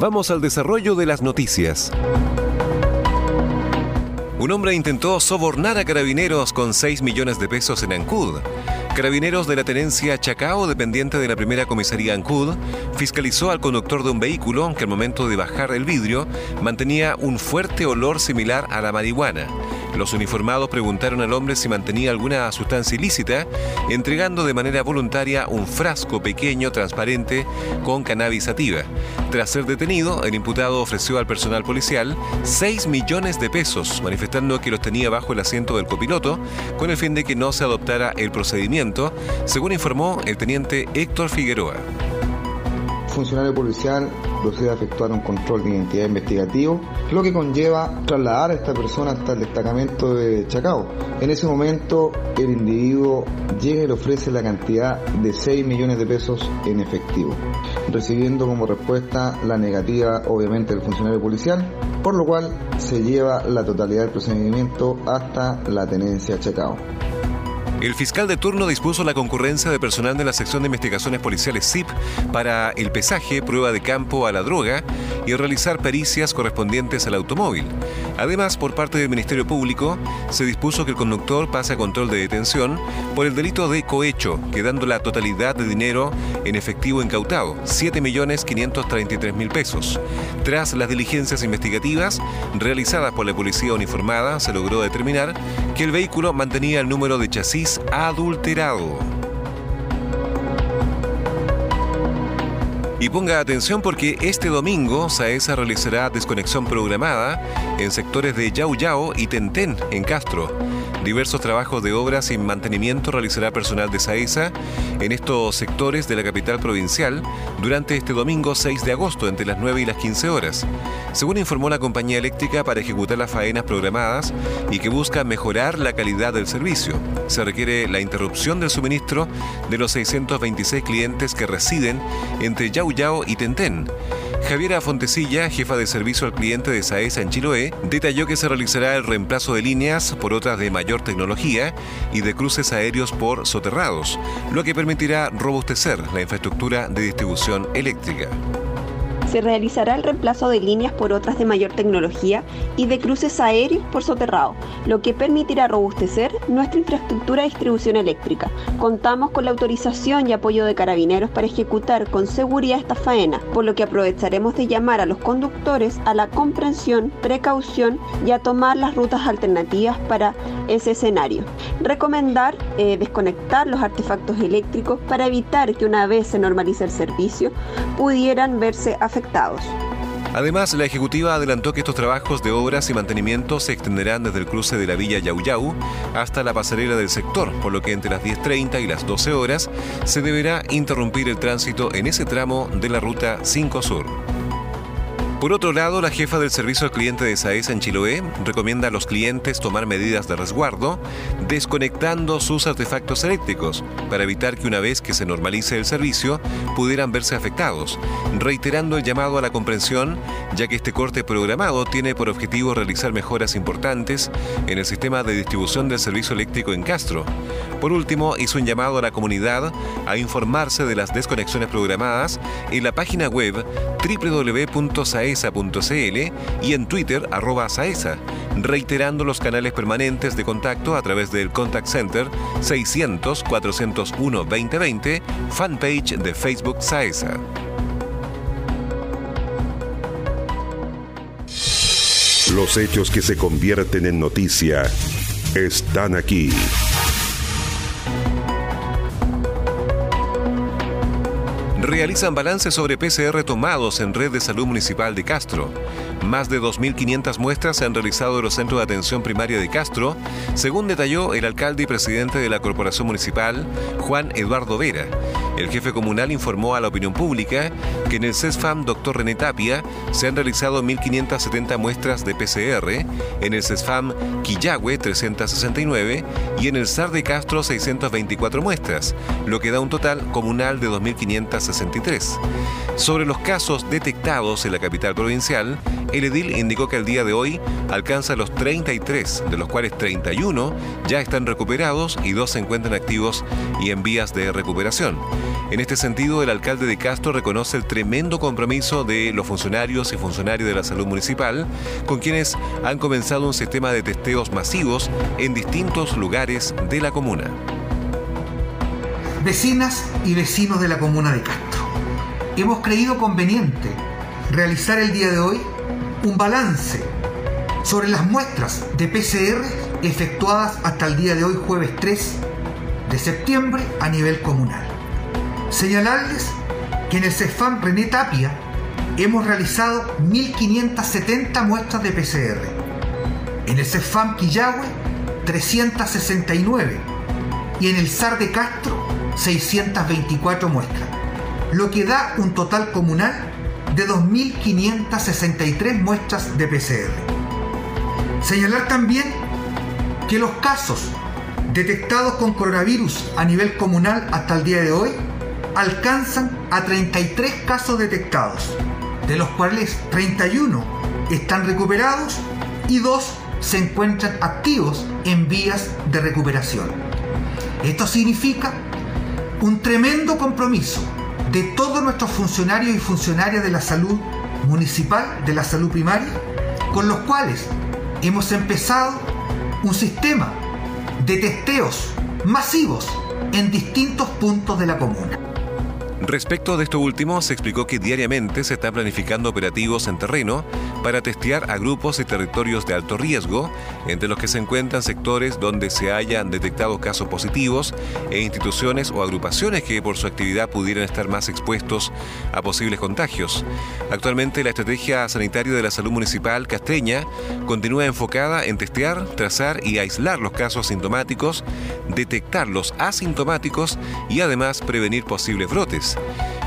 Vamos al desarrollo de las noticias. Un hombre intentó sobornar a carabineros con 6 millones de pesos en Ancud. Carabineros de la tenencia Chacao, dependiente de la primera comisaría Ancud, fiscalizó al conductor de un vehículo que al momento de bajar el vidrio mantenía un fuerte olor similar a la marihuana. Los uniformados preguntaron al hombre si mantenía alguna sustancia ilícita, entregando de manera voluntaria un frasco pequeño transparente con cannabis sativa. Tras ser detenido, el imputado ofreció al personal policial 6 millones de pesos, manifestando que los tenía bajo el asiento del copiloto, con el fin de que no se adoptara el procedimiento, según informó el teniente Héctor Figueroa funcionario policial procede a efectuar un control de identidad investigativo, lo que conlleva trasladar a esta persona hasta el destacamento de Chacao. En ese momento el individuo llega y le ofrece la cantidad de 6 millones de pesos en efectivo, recibiendo como respuesta la negativa obviamente del funcionario policial, por lo cual se lleva la totalidad del procedimiento hasta la tenencia Chacao. El fiscal de turno dispuso la concurrencia de personal de la sección de investigaciones policiales CIP para el pesaje, prueba de campo a la droga y realizar pericias correspondientes al automóvil. Además, por parte del Ministerio Público, se dispuso que el conductor pase a control de detención por el delito de cohecho, quedando la totalidad de dinero en efectivo incautado, 7.533.000 pesos. Tras las diligencias investigativas realizadas por la policía uniformada, se logró determinar que el vehículo mantenía el número de chasis adulterado. Y ponga atención porque este domingo Saesa realizará desconexión programada en sectores de Yau Yao y Tentén en Castro. Diversos trabajos de obras y mantenimiento realizará personal de SAESA en estos sectores de la capital provincial durante este domingo 6 de agosto entre las 9 y las 15 horas. Según informó la compañía eléctrica para ejecutar las faenas programadas y que busca mejorar la calidad del servicio, se requiere la interrupción del suministro de los 626 clientes que residen entre Yau Yao y Tentén. Javiera Fontecilla, jefa de servicio al cliente de SAESA en Chiloé, detalló que se realizará el reemplazo de líneas por otras de mayor tecnología y de cruces aéreos por soterrados, lo que permitirá robustecer la infraestructura de distribución eléctrica se realizará el reemplazo de líneas por otras de mayor tecnología y de cruces aéreos por soterrado, lo que permitirá robustecer nuestra infraestructura de distribución eléctrica. Contamos con la autorización y apoyo de carabineros para ejecutar con seguridad esta faena, por lo que aprovecharemos de llamar a los conductores a la comprensión, precaución y a tomar las rutas alternativas para ese escenario. Recomendar eh, desconectar los artefactos eléctricos para evitar que una vez se normalice el servicio pudieran verse afectados Además, la ejecutiva adelantó que estos trabajos de obras y mantenimiento se extenderán desde el cruce de la villa Yau hasta la pasarela del sector, por lo que entre las 10.30 y las 12 horas se deberá interrumpir el tránsito en ese tramo de la ruta 5 Sur. Por otro lado, la jefa del servicio al cliente de SAESA en Chiloé recomienda a los clientes tomar medidas de resguardo desconectando sus artefactos eléctricos para evitar que una vez que se normalice el servicio pudieran verse afectados, reiterando el llamado a la comprensión ya que este corte programado tiene por objetivo realizar mejoras importantes en el sistema de distribución del servicio eléctrico en Castro. Por último, hizo un llamado a la comunidad a informarse de las desconexiones programadas en la página web www.saesa y en Twitter arroba saesa, reiterando los canales permanentes de contacto a través del Contact Center 600-401-2020, fanpage de Facebook Saesa. Los hechos que se convierten en noticia están aquí. Realizan balance sobre PCR tomados en Red de Salud Municipal de Castro. Más de 2.500 muestras se han realizado en los centros de atención primaria de Castro, según detalló el alcalde y presidente de la Corporación Municipal, Juan Eduardo Vera. El jefe comunal informó a la opinión pública que en el CESFAM Dr. René Tapia se han realizado 1.570 muestras de PCR, en el CESFAM Quillagüe 369 y en el SAR de Castro 624 muestras, lo que da un total comunal de 2.563. Sobre los casos detectados en la capital provincial, el edil indicó que el día de hoy alcanza los 33, de los cuales 31 ya están recuperados y dos se encuentran activos y en vías de recuperación. En este sentido, el alcalde de Castro reconoce el tremendo compromiso de los funcionarios y funcionarios de la salud municipal, con quienes han comenzado un sistema de testeos masivos en distintos lugares de la comuna. Vecinas y vecinos de la comuna de Castro, hemos creído conveniente realizar el día de hoy un balance sobre las muestras de PCR efectuadas hasta el día de hoy, jueves 3 de septiembre, a nivel comunal. Señalarles que en el CEFAM René Tapia hemos realizado 1.570 muestras de PCR. En el CEFAM Quillagüe, 369. Y en el SAR de Castro, 624 muestras. Lo que da un total comunal de 2.563 muestras de PCR. Señalar también que los casos detectados con coronavirus a nivel comunal hasta el día de hoy alcanzan a 33 casos detectados, de los cuales 31 están recuperados y 2 se encuentran activos en vías de recuperación. Esto significa un tremendo compromiso de todos nuestros funcionarios y funcionarias de la salud municipal, de la salud primaria, con los cuales hemos empezado un sistema de testeos masivos en distintos puntos de la comuna. Respecto de esto último, se explicó que diariamente se están planificando operativos en terreno para testear a grupos y territorios de alto riesgo, entre los que se encuentran sectores donde se hayan detectado casos positivos e instituciones o agrupaciones que por su actividad pudieran estar más expuestos a posibles contagios. Actualmente la estrategia sanitaria de la salud municipal castreña continúa enfocada en testear, trazar y aislar los casos sintomáticos, detectar los asintomáticos y además prevenir posibles brotes.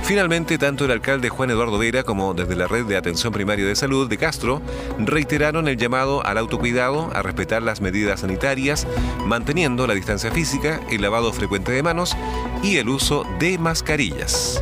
Finalmente, tanto el alcalde Juan Eduardo Vera como desde la Red de Atención Primaria de Salud de Castro reiteraron el llamado al autocuidado, a respetar las medidas sanitarias, manteniendo la distancia física, el lavado frecuente de manos y el uso de mascarillas.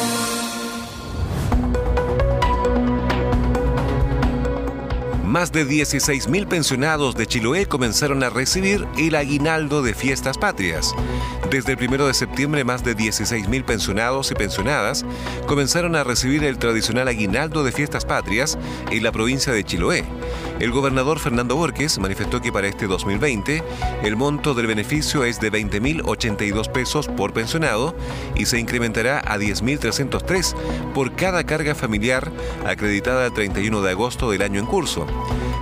Más de 16.000 pensionados de Chiloé comenzaron a recibir el aguinaldo de fiestas patrias. Desde el 1 de septiembre, más de 16.000 pensionados y pensionadas comenzaron a recibir el tradicional aguinaldo de fiestas patrias en la provincia de Chiloé. El gobernador Fernando Borges manifestó que para este 2020 el monto del beneficio es de 20.082 pesos por pensionado y se incrementará a 10.303 por cada carga familiar acreditada el 31 de agosto del año en curso.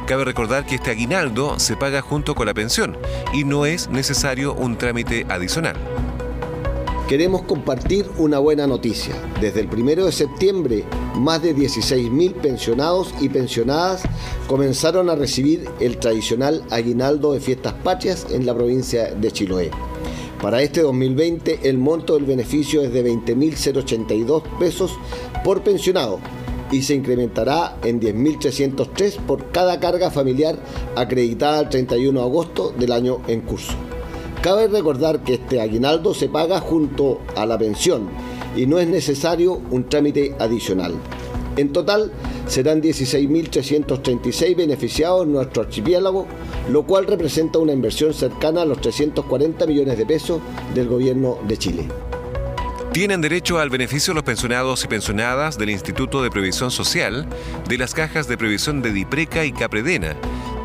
Cabe recordar que este aguinaldo se paga junto con la pensión y no es necesario un trámite adicional. Queremos compartir una buena noticia. Desde el 1 de septiembre, más de 16.000 pensionados y pensionadas comenzaron a recibir el tradicional aguinaldo de fiestas patrias en la provincia de Chiloé. Para este 2020, el monto del beneficio es de 20.082 pesos por pensionado y se incrementará en 10.303 por cada carga familiar acreditada el 31 de agosto del año en curso. Cabe recordar que este aguinaldo se paga junto a la pensión y no es necesario un trámite adicional. En total serán 16.336 beneficiados en nuestro archipiélago, lo cual representa una inversión cercana a los 340 millones de pesos del gobierno de Chile. Tienen derecho al beneficio los pensionados y pensionadas del Instituto de Previsión Social, de las cajas de previsión de DIPRECA y CAPREDENA,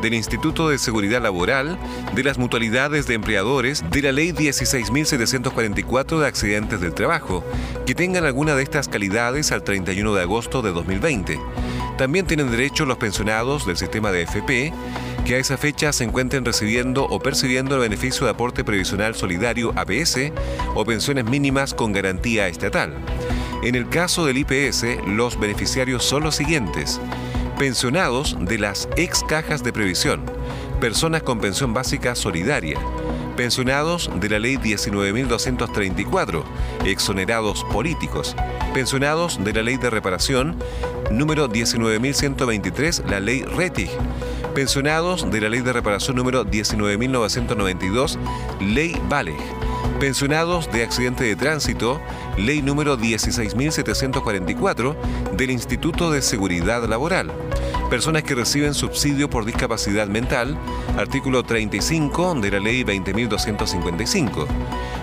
del Instituto de Seguridad Laboral, de las mutualidades de empleadores, de la Ley 16.744 de accidentes del trabajo, que tengan alguna de estas calidades al 31 de agosto de 2020. También tienen derecho los pensionados del sistema de FP, que a esa fecha se encuentren recibiendo o percibiendo el beneficio de aporte previsional solidario APS o pensiones mínimas con garantía estatal. En el caso del IPS, los beneficiarios son los siguientes. Pensionados de las ex cajas de previsión, personas con pensión básica solidaria, pensionados de la ley 19.234, exonerados políticos, pensionados de la ley de reparación número 19.123, la ley RETIG, pensionados de la Ley de Reparación número 19.992, Ley VALEG, pensionados de accidente de tránsito, Ley número 16.744 del Instituto de Seguridad Laboral, personas que reciben subsidio por discapacidad mental, artículo 35 de la Ley 20.255,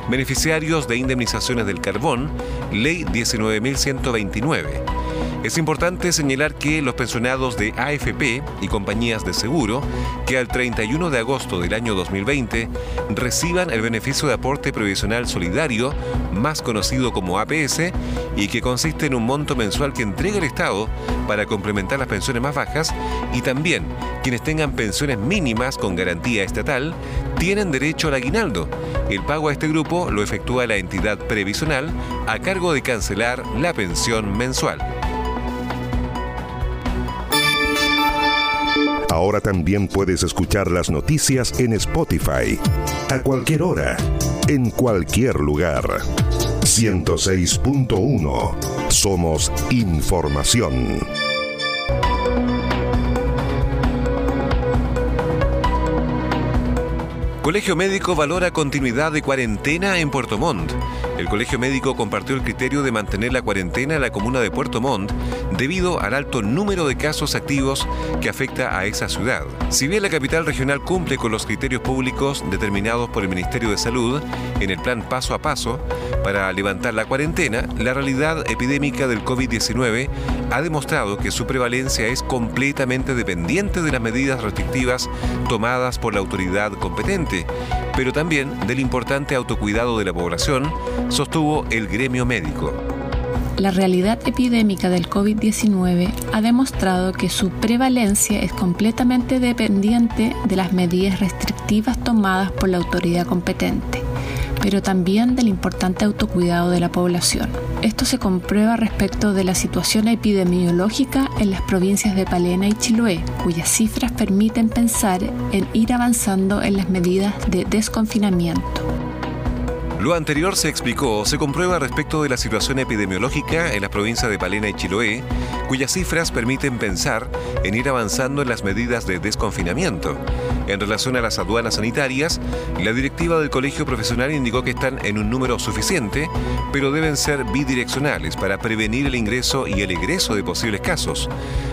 beneficiarios de indemnizaciones del carbón, Ley 19.129 es importante señalar que los pensionados de AFP y compañías de seguro que al 31 de agosto del año 2020 reciban el beneficio de aporte previsional solidario, más conocido como APS, y que consiste en un monto mensual que entrega el Estado para complementar las pensiones más bajas, y también quienes tengan pensiones mínimas con garantía estatal, tienen derecho al aguinaldo. El pago a este grupo lo efectúa la entidad previsional a cargo de cancelar la pensión mensual. Ahora también puedes escuchar las noticias en Spotify. A cualquier hora, en cualquier lugar. 106.1. Somos información. Colegio Médico valora continuidad de cuarentena en Puerto Montt. El Colegio Médico compartió el criterio de mantener la cuarentena en la comuna de Puerto Montt debido al alto número de casos activos que afecta a esa ciudad. Si bien la capital regional cumple con los criterios públicos determinados por el Ministerio de Salud en el plan paso a paso para levantar la cuarentena, la realidad epidémica del COVID-19 ha demostrado que su prevalencia es completamente dependiente de las medidas restrictivas tomadas por la autoridad competente, pero también del importante autocuidado de la población, sostuvo el gremio médico. La realidad epidémica del COVID-19 ha demostrado que su prevalencia es completamente dependiente de las medidas restrictivas tomadas por la autoridad competente, pero también del importante autocuidado de la población. Esto se comprueba respecto de la situación epidemiológica en las provincias de Palena y Chiloé, cuyas cifras permiten pensar en ir avanzando en las medidas de desconfinamiento. Lo anterior se explicó, se comprueba respecto de la situación epidemiológica en las provincias de Palena y Chiloé, cuyas cifras permiten pensar en ir avanzando en las medidas de desconfinamiento. En relación a las aduanas sanitarias, la directiva del colegio profesional indicó que están en un número suficiente, pero deben ser bidireccionales para prevenir el ingreso y el egreso de posibles casos.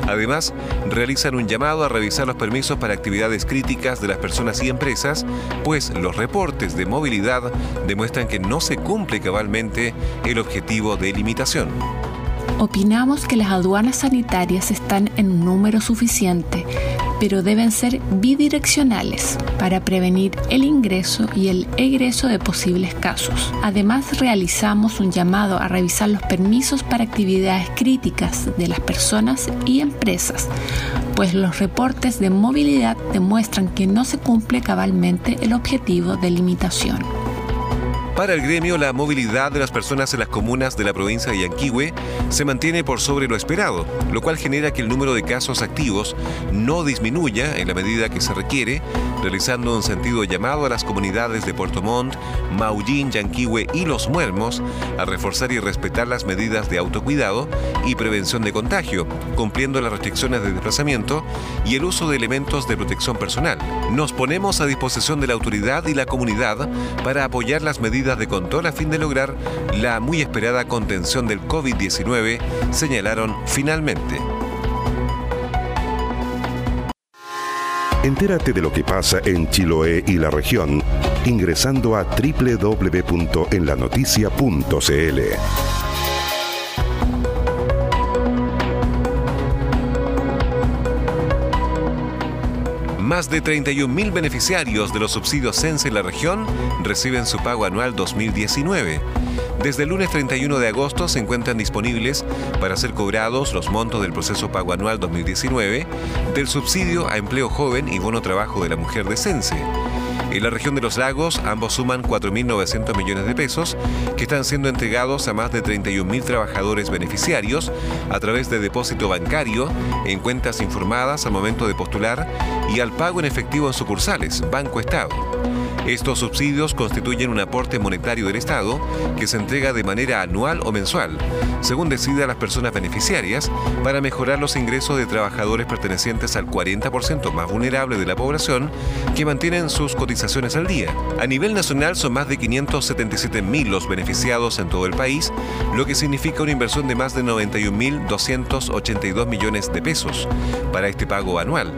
Además, realizan un llamado a revisar los permisos para actividades críticas de las personas y empresas, pues los reportes de movilidad demuestran que no se cumple cabalmente el objetivo de limitación. Opinamos que las aduanas sanitarias están en un número suficiente, pero deben ser bidireccionales para prevenir el ingreso y el egreso de posibles casos. Además, realizamos un llamado a revisar los permisos para actividades críticas de las personas y empresas, pues los reportes de movilidad demuestran que no se cumple cabalmente el objetivo de limitación. Para el gremio, la movilidad de las personas en las comunas de la provincia de Yanquihue se mantiene por sobre lo esperado, lo cual genera que el número de casos activos no disminuya en la medida que se requiere, realizando un sentido llamado a las comunidades de Puerto Montt, Maullín, Yanquihue y Los Muermos a reforzar y respetar las medidas de autocuidado y prevención de contagio, cumpliendo las restricciones de desplazamiento y el uso de elementos de protección personal. Nos ponemos a disposición de la autoridad y la comunidad para apoyar las medidas de control a fin de lograr la muy esperada contención del COVID-19, señalaron finalmente. Entérate de lo que pasa en Chiloé y la región ingresando a www.enlanoticia.cl. Más de 31.000 beneficiarios de los subsidios CENSE en la región reciben su pago anual 2019. Desde el lunes 31 de agosto se encuentran disponibles para ser cobrados los montos del proceso pago anual 2019 del subsidio a empleo joven y bono trabajo de la mujer de CENSE. En la región de los lagos, ambos suman 4.900 millones de pesos que están siendo entregados a más de 31.000 trabajadores beneficiarios a través de depósito bancario en cuentas informadas al momento de postular y al pago en efectivo en sucursales, Banco Estado. Estos subsidios constituyen un aporte monetario del Estado que se entrega de manera anual o mensual, según decida las personas beneficiarias, para mejorar los ingresos de trabajadores pertenecientes al 40% más vulnerable de la población que mantienen sus cotizaciones al día. A nivel nacional son más de 577.000 los beneficiados en todo el país, lo que significa una inversión de más de 91.282 millones de pesos para este pago anual.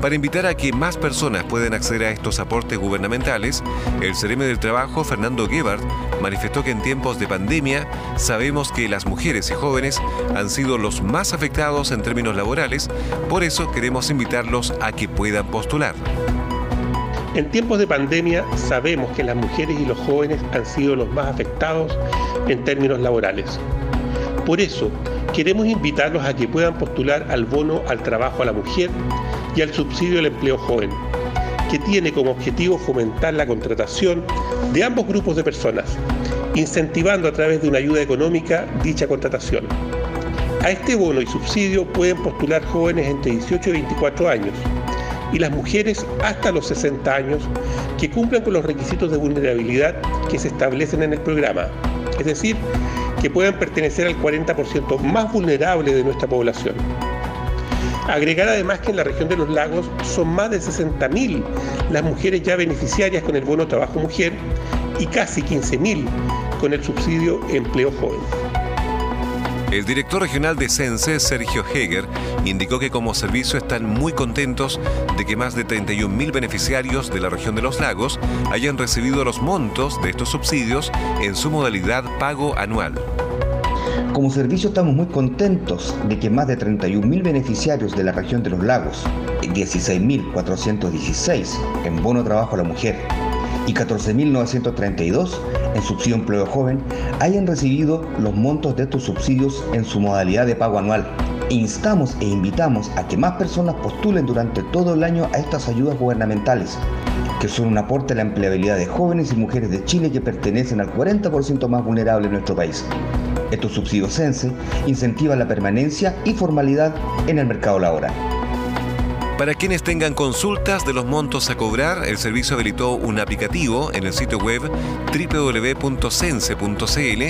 Para invitar a que más personas puedan acceder a estos aportes gubernamentales, el CRM del Trabajo, Fernando Gebhardt, manifestó que en tiempos de pandemia sabemos que las mujeres y jóvenes han sido los más afectados en términos laborales, por eso queremos invitarlos a que puedan postular. En tiempos de pandemia sabemos que las mujeres y los jóvenes han sido los más afectados en términos laborales. Por eso, queremos invitarlos a que puedan postular al bono al trabajo a la mujer y al subsidio del empleo joven, que tiene como objetivo fomentar la contratación de ambos grupos de personas, incentivando a través de una ayuda económica dicha contratación. A este bono y subsidio pueden postular jóvenes entre 18 y 24 años y las mujeres hasta los 60 años que cumplan con los requisitos de vulnerabilidad que se establecen en el programa, es decir, que puedan pertenecer al 40% más vulnerable de nuestra población. Agregar además que en la región de los lagos son más de 60.000 las mujeres ya beneficiarias con el bono trabajo mujer y casi 15.000 con el subsidio empleo joven. El director regional de Sense, Sergio Heger, indicó que como servicio están muy contentos de que más de 31.000 beneficiarios de la región de los lagos hayan recibido los montos de estos subsidios en su modalidad pago anual. Como servicio estamos muy contentos de que más de 31.000 beneficiarios de la región de los lagos, 16.416 en bono trabajo a la mujer y 14.932 en subsidio empleo joven hayan recibido los montos de estos subsidios en su modalidad de pago anual. Instamos e invitamos a que más personas postulen durante todo el año a estas ayudas gubernamentales, que son un aporte a la empleabilidad de jóvenes y mujeres de Chile que pertenecen al 40% más vulnerable de nuestro país. Estos subsidios CENSE incentivan la permanencia y formalidad en el mercado laboral. Para quienes tengan consultas de los montos a cobrar, el servicio habilitó un aplicativo en el sitio web www.sense.cl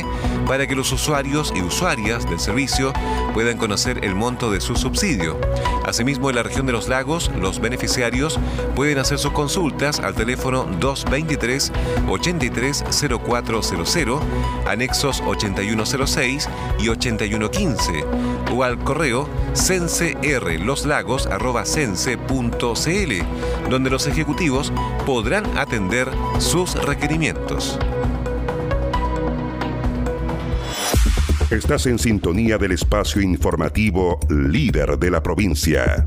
para que los usuarios y usuarias del servicio puedan conocer el monto de su subsidio. Asimismo, en la región de los lagos, los beneficiarios pueden hacer sus consultas al teléfono 223 830400, anexos 8106 y 8115, o al correo sense.r.loslagos.sense donde los ejecutivos podrán atender sus requerimientos. Estás en sintonía del espacio informativo líder de la provincia.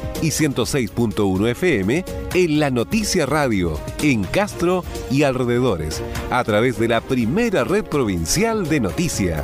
y 106.1 FM en La Noticia Radio, en Castro y alrededores, a través de la primera red provincial de noticias.